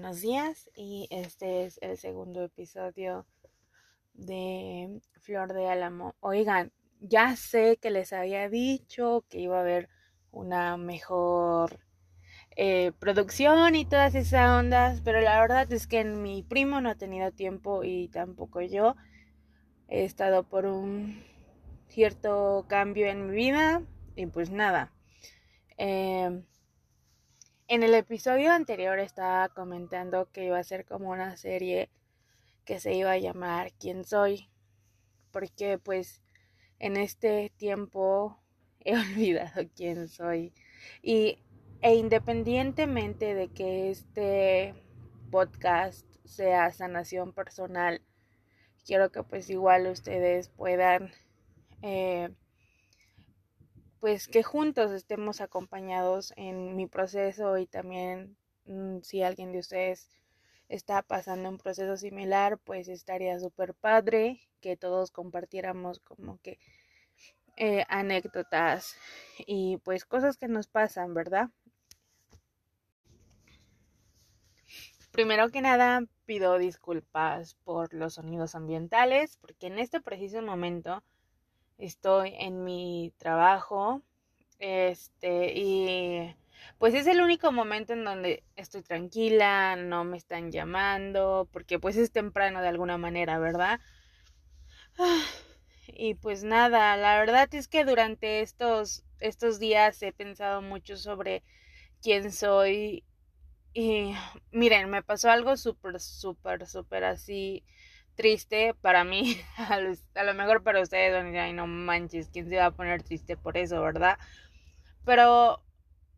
buenos días y este es el segundo episodio de Flor de Álamo. Oigan, ya sé que les había dicho que iba a haber una mejor eh, producción y todas esas ondas, pero la verdad es que mi primo no ha tenido tiempo y tampoco yo. He estado por un cierto cambio en mi vida y pues nada. Eh, en el episodio anterior estaba comentando que iba a ser como una serie que se iba a llamar ¿Quién soy? Porque pues en este tiempo he olvidado quién soy. Y e independientemente de que este podcast sea sanación personal, quiero que pues igual ustedes puedan eh, pues que juntos estemos acompañados en mi proceso y también mm, si alguien de ustedes está pasando un proceso similar, pues estaría súper padre que todos compartiéramos como que eh, anécdotas y pues cosas que nos pasan, ¿verdad? Primero que nada, pido disculpas por los sonidos ambientales, porque en este preciso momento estoy en mi trabajo, este, y pues es el único momento en donde estoy tranquila, no me están llamando, porque pues es temprano de alguna manera, ¿verdad? Y pues nada, la verdad es que durante estos, estos días he pensado mucho sobre quién soy y miren, me pasó algo súper, súper, súper así triste para mí. A lo mejor para ustedes van a decir, ay, no manches, ¿quién se va a poner triste por eso, verdad? Pero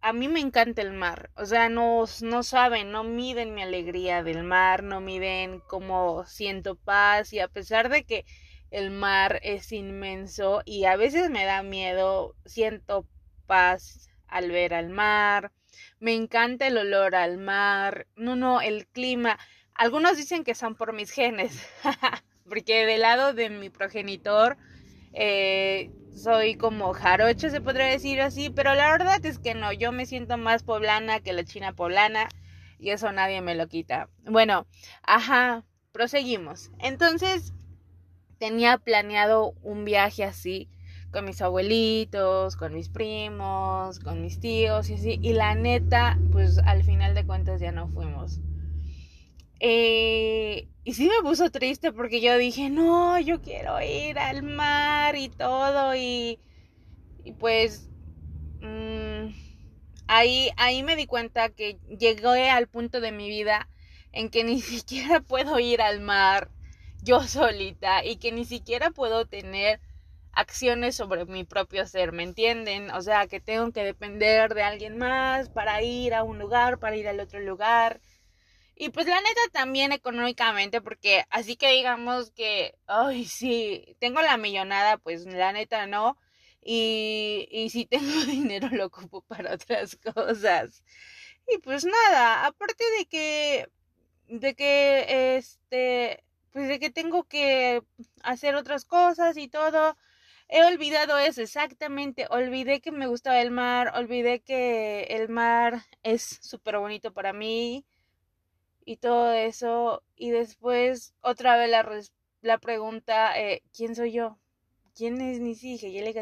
a mí me encanta el mar. O sea, no, no saben, no miden mi alegría del mar, no miden cómo siento paz. Y a pesar de que el mar es inmenso y a veces me da miedo, siento paz al ver al mar. Me encanta el olor al mar. No, no, el clima. Algunos dicen que son por mis genes, porque del lado de mi progenitor eh, soy como jarocho, se podría decir así, pero la verdad es que no, yo me siento más poblana que la china poblana y eso nadie me lo quita. Bueno, ajá, proseguimos. Entonces, tenía planeado un viaje así con mis abuelitos, con mis primos, con mis tíos y así, y la neta, pues al final de cuentas ya no fuimos. Eh, y sí me puso triste porque yo dije, no, yo quiero ir al mar y todo. Y, pues mm, ahí, ahí me di cuenta que llegué al punto de mi vida en que ni siquiera puedo ir al mar yo solita y que ni siquiera puedo tener acciones sobre mi propio ser, ¿me entienden? O sea, que tengo que depender de alguien más para ir a un lugar, para ir al otro lugar. Y pues la neta también económicamente, porque así que digamos que, ay, sí, tengo la millonada, pues la neta no. Y, y si tengo dinero lo ocupo para otras cosas. Y pues nada, aparte de que, de que, este, pues de que tengo que hacer otras cosas y todo, he olvidado eso exactamente. Olvidé que me gustaba el mar, olvidé que el mar es súper bonito para mí y todo eso. Y después otra vez la, la pregunta, eh, ¿quién soy yo? ¿Quién es Nisi? Yo le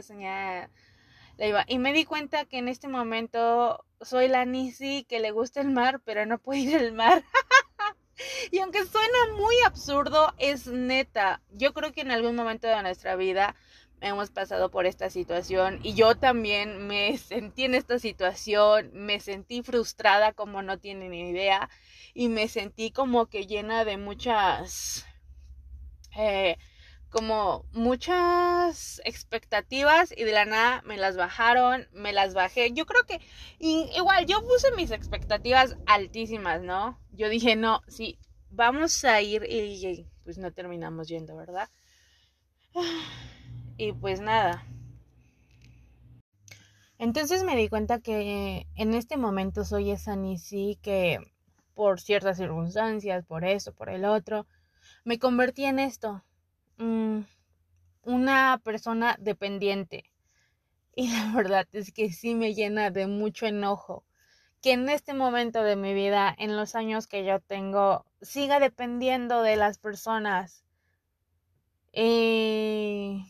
la iba. Y me di cuenta que en este momento soy la Nisi que le gusta el mar, pero no puede ir al mar. y aunque suena muy absurdo, es neta. Yo creo que en algún momento de nuestra vida hemos pasado por esta situación y yo también me sentí en esta situación, me sentí frustrada como no tienen idea y me sentí como que llena de muchas, eh, como muchas expectativas y de la nada me las bajaron, me las bajé. Yo creo que igual yo puse mis expectativas altísimas, ¿no? Yo dije, no, sí, vamos a ir y pues no terminamos yendo, ¿verdad? Y pues nada. Entonces me di cuenta que en este momento soy esa Nisi que por ciertas circunstancias, por eso, por el otro, me convertí en esto. Mm, una persona dependiente. Y la verdad es que sí me llena de mucho enojo que en este momento de mi vida, en los años que yo tengo, siga dependiendo de las personas. Y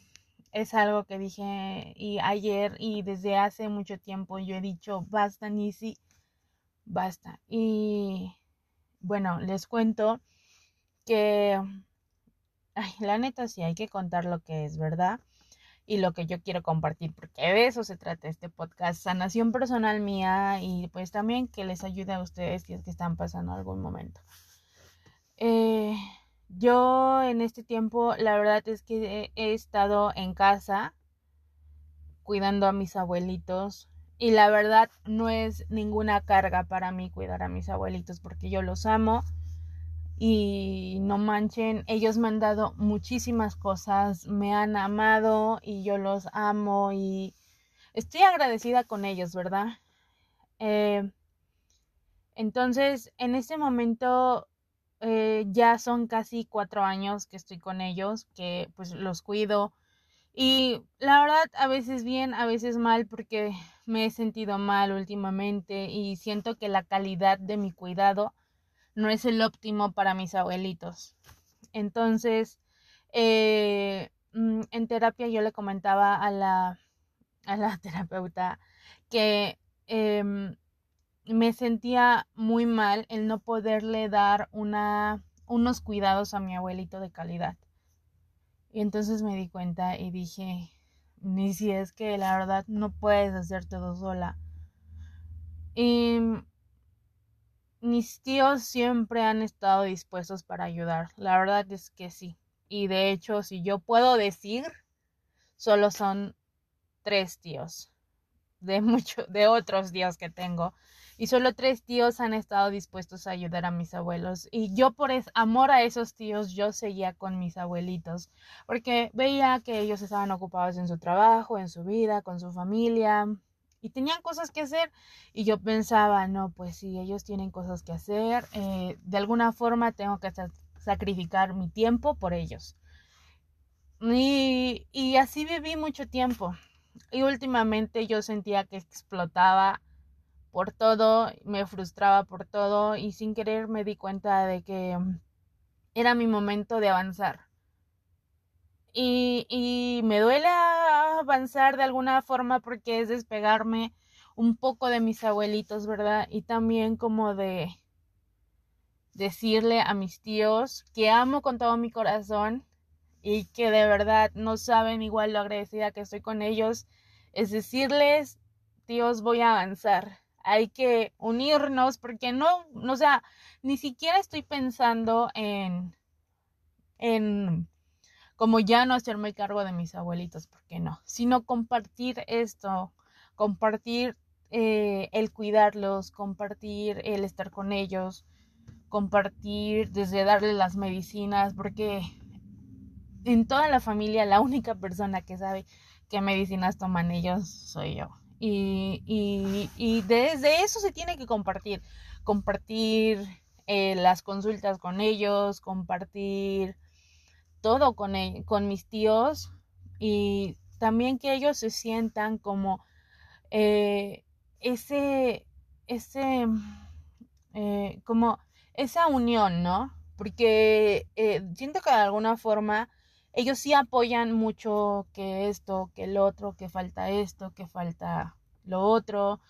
es algo que dije y ayer y desde hace mucho tiempo yo he dicho, basta, Nisi, basta. Y bueno, les cuento que, ay, la neta sí hay que contar lo que es, ¿verdad? y lo que yo quiero compartir, porque de eso se trata este podcast, sanación personal mía y pues también que les ayude a ustedes si es que están pasando algún momento. Eh, yo en este tiempo, la verdad es que he estado en casa cuidando a mis abuelitos y la verdad no es ninguna carga para mí cuidar a mis abuelitos porque yo los amo y no manchen, ellos me han dado muchísimas cosas, me han amado y yo los amo y estoy agradecida con ellos, ¿verdad? Eh, entonces, en este momento eh, ya son casi cuatro años que estoy con ellos, que pues los cuido y la verdad a veces bien, a veces mal porque me he sentido mal últimamente y siento que la calidad de mi cuidado no es el óptimo para mis abuelitos. Entonces, eh, mm, en terapia yo le comentaba a la, a la terapeuta que em, me sentía muy mal el no poderle dar una, unos cuidados a mi abuelito de calidad. Y entonces me di cuenta y dije, ni si es que la verdad no puedes hacer todo sola. Y mis tíos siempre han estado dispuestos para ayudar. La verdad es que sí. Y de hecho, si yo puedo decir, solo son tres tíos de muchos de otros tíos que tengo. Y solo tres tíos han estado dispuestos a ayudar a mis abuelos. Y yo por amor a esos tíos, yo seguía con mis abuelitos. Porque veía que ellos estaban ocupados en su trabajo, en su vida, con su familia y tenían cosas que hacer y yo pensaba, no, pues si ellos tienen cosas que hacer, eh, de alguna forma tengo que sacrificar mi tiempo por ellos. Y así viví mucho tiempo. Y últimamente yo sentía que explotaba por todo, me frustraba por todo y sin querer me di cuenta de que era mi momento de avanzar. Y, y me duele avanzar de alguna forma porque es despegarme un poco de mis abuelitos, ¿verdad? Y también como de decirle a mis tíos que amo con todo mi corazón y que de verdad no saben igual lo agradecida que estoy con ellos, es decirles, tíos, voy a avanzar. Hay que unirnos porque no, o sea, ni siquiera estoy pensando en en como ya no hacerme cargo de mis abuelitos, ¿por qué no? Sino compartir esto, compartir eh, el cuidarlos, compartir el estar con ellos, compartir desde darles las medicinas, porque en toda la familia la única persona que sabe qué medicinas toman ellos soy yo. Y, y, y desde eso se tiene que compartir, compartir eh, las consultas con ellos, compartir todo con, con mis tíos y también que ellos se sientan como eh, ese, ese, eh, como esa unión, ¿no? Porque siento que de alguna forma ellos sí apoyan mucho que esto, que el otro, que falta esto, que falta lo otro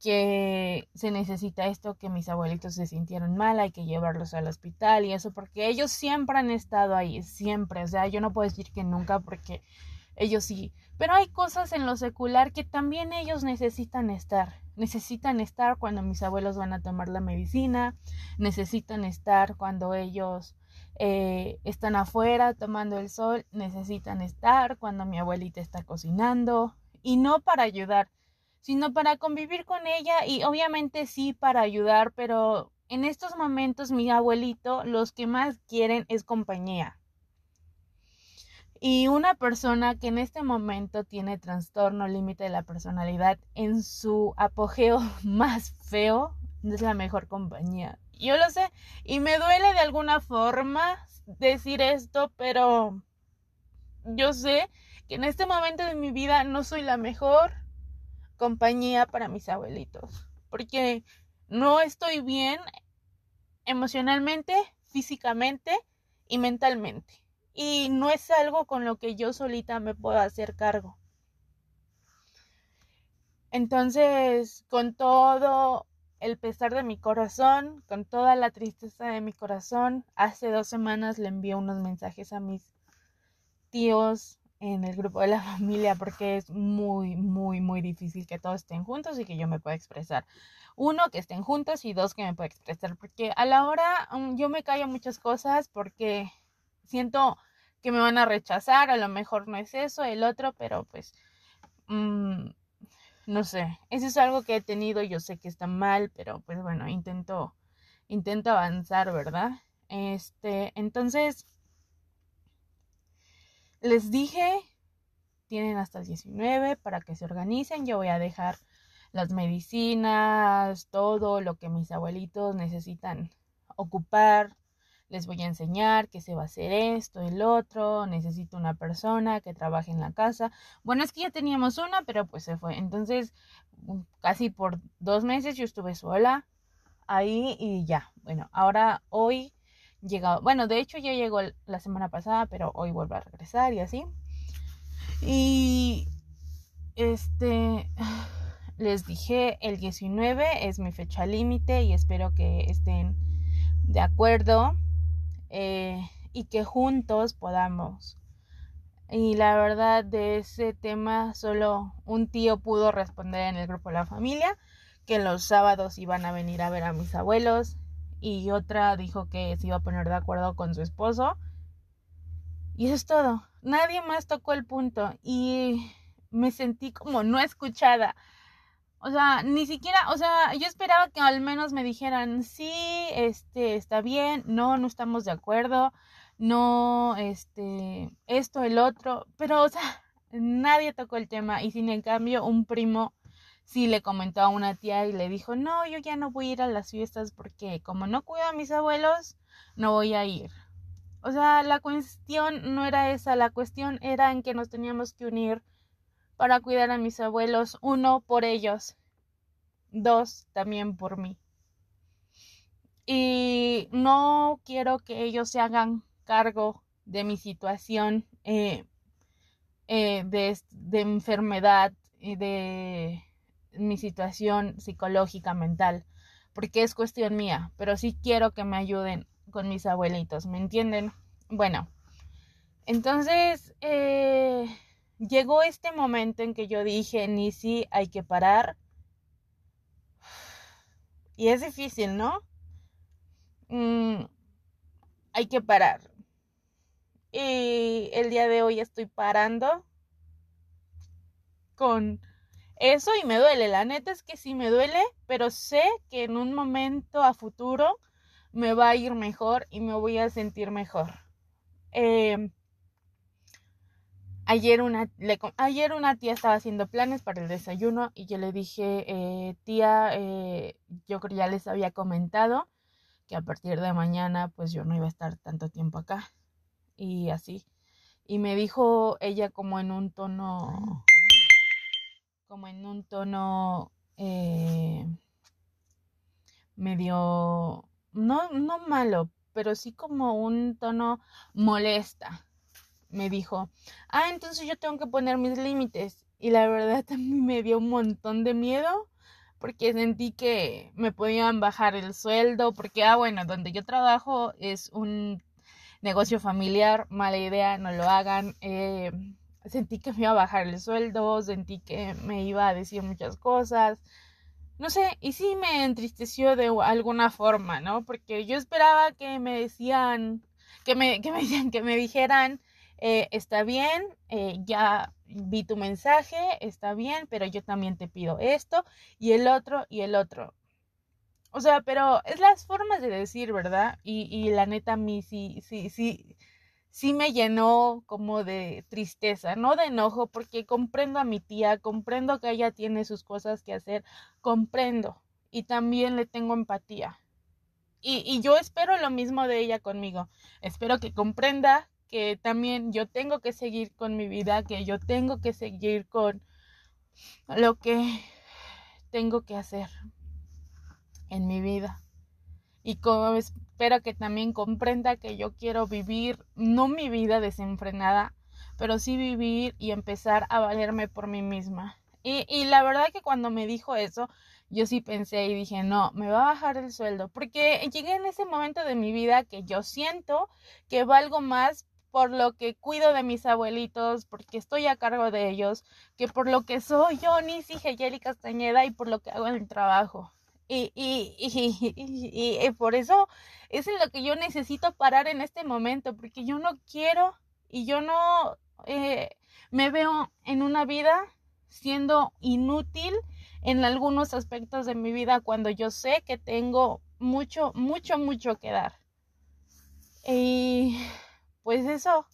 que se necesita esto, que mis abuelitos se sintieron mal, hay que llevarlos al hospital y eso, porque ellos siempre han estado ahí, siempre, o sea, yo no puedo decir que nunca porque ellos sí, pero hay cosas en lo secular que también ellos necesitan estar, necesitan estar cuando mis abuelos van a tomar la medicina, necesitan estar cuando ellos eh, están afuera tomando el sol, necesitan estar cuando mi abuelita está cocinando y no para ayudar, sino para convivir con ella y obviamente sí para ayudar, pero en estos momentos mi abuelito los que más quieren es compañía. Y una persona que en este momento tiene trastorno límite de la personalidad en su apogeo más feo es la mejor compañía. Yo lo sé y me duele de alguna forma decir esto, pero yo sé que en este momento de mi vida no soy la mejor compañía para mis abuelitos. porque no estoy bien emocionalmente, físicamente y mentalmente. Y no es algo con lo que yo solita me puedo hacer cargo. Entonces, con todo el pesar de mi corazón, con toda la tristeza de mi corazón, hace dos semanas le envié unos mensajes a mis tíos en el grupo de la familia porque es muy, muy, muy difícil que todos estén juntos y que yo me pueda expresar. Uno, que estén juntos y dos, que me pueda expresar porque a la hora um, yo me callo muchas cosas porque siento que me van a rechazar, a lo mejor no es eso, el otro, pero pues... Mm, no sé, eso es algo que he tenido, yo sé que está mal, pero pues bueno, intento, intento avanzar, ¿verdad? Este, entonces, les dije, tienen hasta el 19 para que se organicen, yo voy a dejar las medicinas, todo lo que mis abuelitos necesitan ocupar, les voy a enseñar que se va a hacer esto, el otro, necesito una persona que trabaje en la casa. Bueno, es que ya teníamos una, pero pues se fue. Entonces, mm, casi por dos meses yo estuve sola ahí y ya. Bueno, ahora hoy llegado, bueno, de hecho ya llegó la semana pasada, pero hoy vuelvo a regresar y así. Y este les dije el 19 es mi fecha límite y espero que estén de acuerdo eh, y que juntos podamos. Y la verdad de ese tema solo un tío pudo responder en el grupo de la familia que los sábados iban a venir a ver a mis abuelos y otra dijo que se iba a poner de acuerdo con su esposo. Y eso es todo. Nadie más tocó el punto y me sentí como no escuchada. O sea, ni siquiera, o sea, yo esperaba que al menos me dijeran, sí, este, está bien, no, no estamos de acuerdo, no, este, esto, el otro, pero, o sea, nadie tocó el tema y sin en cambio un primo sí le comentó a una tía y le dijo, no, yo ya no voy a ir a las fiestas porque como no cuido a mis abuelos, no voy a ir. O sea, la cuestión no era esa, la cuestión era en que nos teníamos que unir para cuidar a mis abuelos, uno por ellos, dos también por mí. Y no quiero que ellos se hagan cargo de mi situación eh, eh, de, de enfermedad y de mi situación psicológica, mental, porque es cuestión mía, pero sí quiero que me ayuden con mis abuelitos, ¿me entienden? Bueno, entonces, eh, llegó este momento en que yo dije, ni si hay que parar. Y es difícil, ¿no? Mm, hay que parar. Y el día de hoy estoy parando con eso y me duele. La neta es que sí me duele, pero sé que en un momento a futuro me va a ir mejor y me voy a sentir mejor. Eh, Ayer una, ayer una tía estaba haciendo planes para el desayuno y yo le dije, eh, tía, eh, yo ya les había comentado que a partir de mañana pues yo no iba a estar tanto tiempo acá y así. Y me dijo ella como en un tono, como en un tono eh, medio, no, no malo, pero sí como un tono molesta me dijo, ah, entonces yo tengo que poner mis límites. Y la verdad también me dio un montón de miedo porque sentí que me podían bajar el sueldo, porque, ah, bueno, donde yo trabajo es un negocio familiar, mala idea, no lo hagan. Eh, sentí que me iba a bajar el sueldo, sentí que me iba a decir muchas cosas. No sé, y sí me entristeció de alguna forma, ¿no? Porque yo esperaba que me decían, que me, que me, que me dijeran, eh, está bien, eh, ya vi tu mensaje, está bien, pero yo también te pido esto y el otro y el otro. O sea, pero es las formas de decir, ¿verdad? Y, y la neta a mí sí, sí, sí, sí me llenó como de tristeza, no de enojo, porque comprendo a mi tía, comprendo que ella tiene sus cosas que hacer, comprendo y también le tengo empatía. Y, y yo espero lo mismo de ella conmigo. Espero que comprenda que también yo tengo que seguir con mi vida, que yo tengo que seguir con lo que tengo que hacer. en mi vida. Y como espero que también comprenda que yo quiero vivir, no mi vida desenfrenada, pero sí vivir y empezar a valerme por mí misma. Y, y la verdad que cuando me dijo eso, yo sí pensé y dije, no, me va a bajar el sueldo, porque llegué en ese momento de mi vida que yo siento que valgo más por lo que cuido de mis abuelitos, porque estoy a cargo de ellos, que por lo que soy yo, Nisi Geyeli Castañeda, y por lo que hago en el trabajo. Y, y, y, y, por eso es lo que yo necesito parar en este momento, porque yo no quiero y yo no eh, me veo en una vida siendo inútil en algunos aspectos de mi vida cuando yo sé que tengo mucho, mucho, mucho que dar. Y pues eso,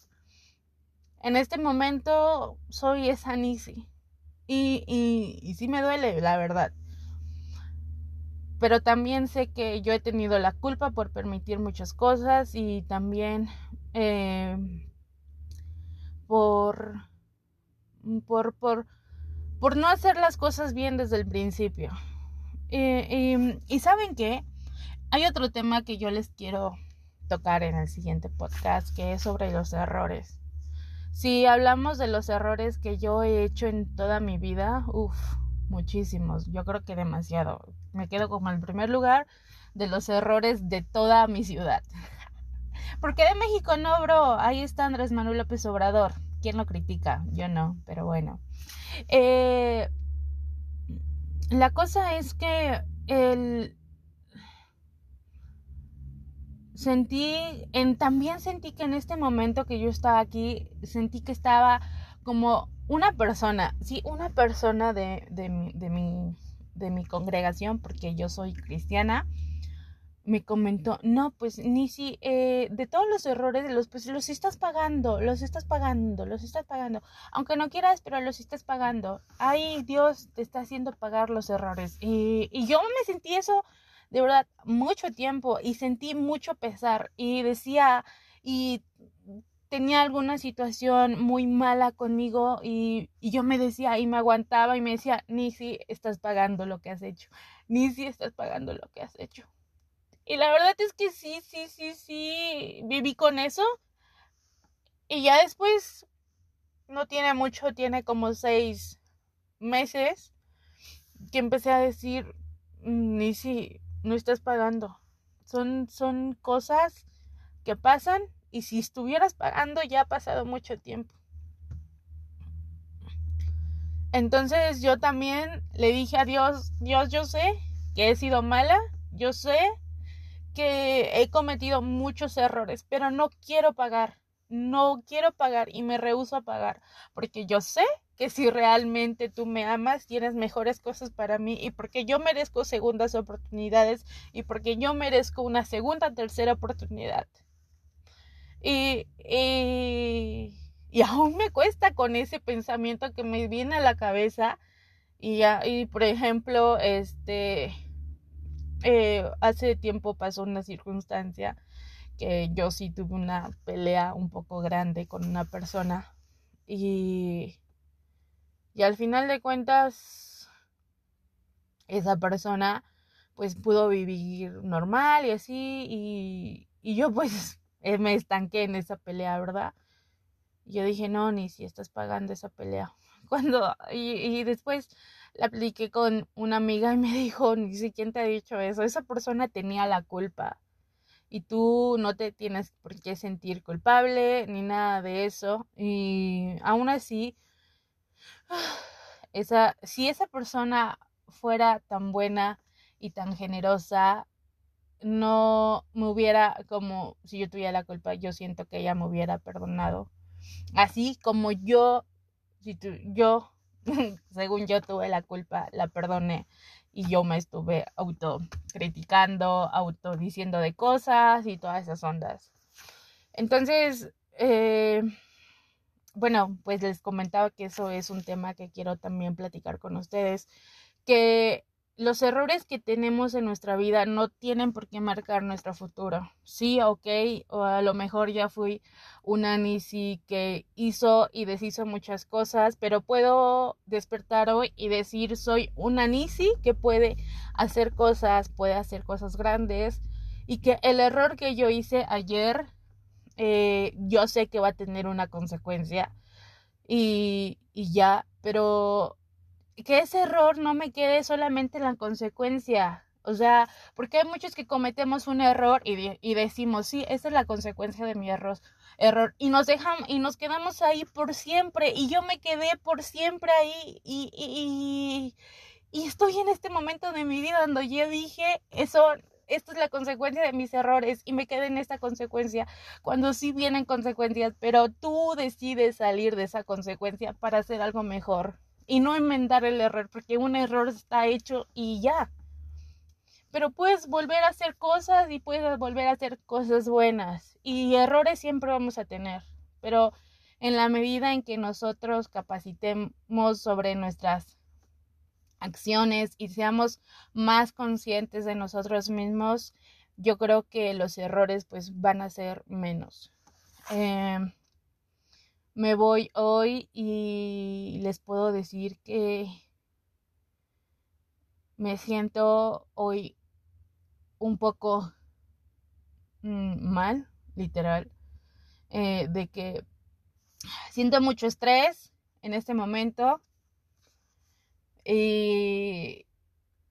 en este momento soy esa Nisi. Y, y, y sí me duele, la verdad. Pero también sé que yo he tenido la culpa por permitir muchas cosas y también eh, por, por, por por no hacer las cosas bien desde el principio. y saben qué, hay otro tema que yo les quiero tocar en el siguiente podcast, que es sobre los errores. Si hablamos de los errores que yo he hecho en toda mi vida, uff, muchísimos, yo creo que demasiado. Me quedo como el primer lugar de los errores de toda mi ciudad. Porque de México no, bro, ahí está Andrés Manuel López Obrador. ¿Quién lo critica? Yo no, pero bueno. Eh, la cosa es que el sentí, en, también sentí que en este momento que yo estaba aquí, sentí que estaba como una persona, sí, una persona de, de, mi, de, mi, de mi congregación, porque yo soy cristiana, me comentó, no, pues ni si eh, de todos los errores, los, pues los estás pagando, los estás pagando, los estás pagando, aunque no quieras, pero los estás pagando. Ay, Dios te está haciendo pagar los errores. Y, y yo me sentí eso de verdad mucho tiempo y sentí mucho pesar y decía, y tenía alguna situación muy mala conmigo y, y yo me decía y me aguantaba y me decía, ni si estás pagando lo que has hecho, ni si estás pagando lo que has hecho y la verdad es que sí, sí, sí, sí, viví con eso. Y ya después, no tiene mucho, tiene como seis meses, que empecé a decir, ni si no estás pagando. Son, son cosas que pasan y si estuvieras pagando ya ha pasado mucho tiempo. Entonces yo también le dije a Dios, Dios, yo sé que he sido mala, yo sé que he cometido muchos errores, pero no quiero pagar, no quiero pagar y me rehuso a pagar, porque yo sé que si realmente tú me amas, tienes mejores cosas para mí y porque yo merezco segundas oportunidades y porque yo merezco una segunda, tercera oportunidad. Y, y, y aún me cuesta con ese pensamiento que me viene a la cabeza y, y por ejemplo, este eh, hace tiempo pasó una circunstancia que yo sí tuve una pelea un poco grande con una persona y, y al final de cuentas esa persona pues pudo vivir normal y así y, y yo pues eh, me estanqué en esa pelea, ¿verdad? Yo dije, no, ni si estás pagando esa pelea. Cuando, y, y después la apliqué con una amiga y me dijo, ni siquiera quién te ha dicho eso, esa persona tenía la culpa y tú no te tienes por qué sentir culpable ni nada de eso y aún así esa si esa persona fuera tan buena y tan generosa no me hubiera como si yo tuviera la culpa yo siento que ella me hubiera perdonado así como yo si tu, yo según yo tuve la culpa, la perdoné y yo me estuve auto criticando, auto diciendo de cosas y todas esas ondas. Entonces, eh, bueno, pues les comentaba que eso es un tema que quiero también platicar con ustedes, que los errores que tenemos en nuestra vida no tienen por qué marcar nuestro futuro. Sí, ok, o a lo mejor ya fui una Nisi que hizo y deshizo muchas cosas, pero puedo despertar hoy y decir soy una Nisi que puede hacer cosas, puede hacer cosas grandes y que el error que yo hice ayer, eh, yo sé que va a tener una consecuencia y, y ya, pero que ese error no me quede solamente en la consecuencia. O sea, porque hay muchos que cometemos un error y, y decimos, sí, esa es la consecuencia de mi error, error. Y nos dejamos, y nos quedamos ahí por siempre. Y yo me quedé por siempre ahí. Y, y, y, estoy en este momento de mi vida donde yo dije, eso, esto es la consecuencia de mis errores. Y me quedé en esta consecuencia. Cuando sí vienen consecuencias, pero tú decides salir de esa consecuencia para hacer algo mejor y no enmendar el error, porque un error está hecho y ya. Pero puedes volver a hacer cosas y puedes volver a hacer cosas buenas. Y errores siempre vamos a tener. Pero en la medida en que nosotros capacitemos sobre nuestras acciones y seamos más conscientes de nosotros mismos, yo creo que los errores pues van a ser menos. Eh, me voy hoy y les puedo decir que me siento hoy un poco mm, mal, literal, eh, de que siento mucho estrés en este momento y,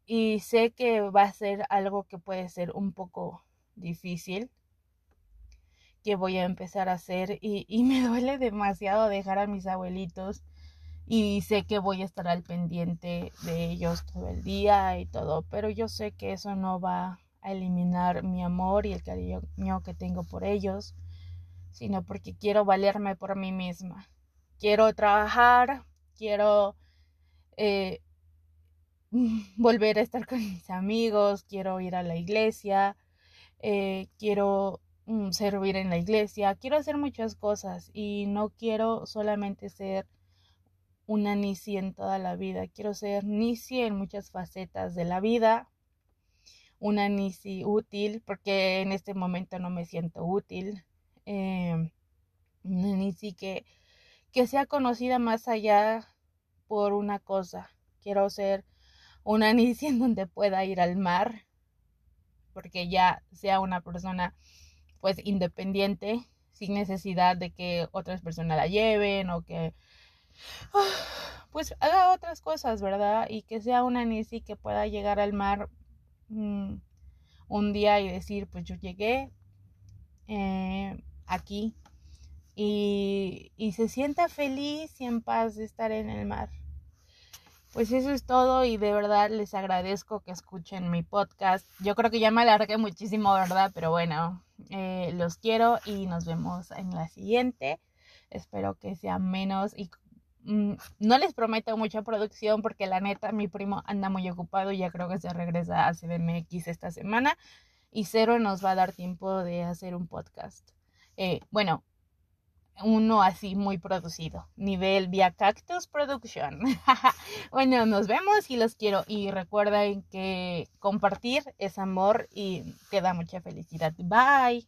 y sé que va a ser algo que puede ser un poco difícil que voy a empezar a hacer y, y me duele demasiado dejar a mis abuelitos y sé que voy a estar al pendiente de ellos todo el día y todo, pero yo sé que eso no va a eliminar mi amor y el cariño que tengo por ellos, sino porque quiero valerme por mí misma. Quiero trabajar, quiero eh, volver a estar con mis amigos, quiero ir a la iglesia, eh, quiero Mm, servir en la iglesia, quiero hacer muchas cosas y no quiero solamente ser una Nisi en toda la vida, quiero ser Nisi en muchas facetas de la vida, una Nisi útil, porque en este momento no me siento útil, eh, una que, que sea conocida más allá por una cosa, quiero ser una Nisi en donde pueda ir al mar, porque ya sea una persona pues independiente, sin necesidad de que otras personas la lleven o que pues haga otras cosas, ¿verdad? Y que sea una Nisi que pueda llegar al mar mm, un día y decir, pues yo llegué eh, aquí y, y se sienta feliz y en paz de estar en el mar. Pues eso es todo y de verdad les agradezco que escuchen mi podcast. Yo creo que ya me alargué muchísimo, ¿verdad? Pero bueno, eh, los quiero y nos vemos en la siguiente. Espero que sea menos y mm, no les prometo mucha producción porque la neta mi primo anda muy ocupado y ya creo que se regresa a CDMX esta semana y cero nos va a dar tiempo de hacer un podcast. Eh, bueno, uno así muy producido, nivel vía Cactus Production. bueno, nos vemos y los quiero y recuerden que compartir es amor y te da mucha felicidad. Bye.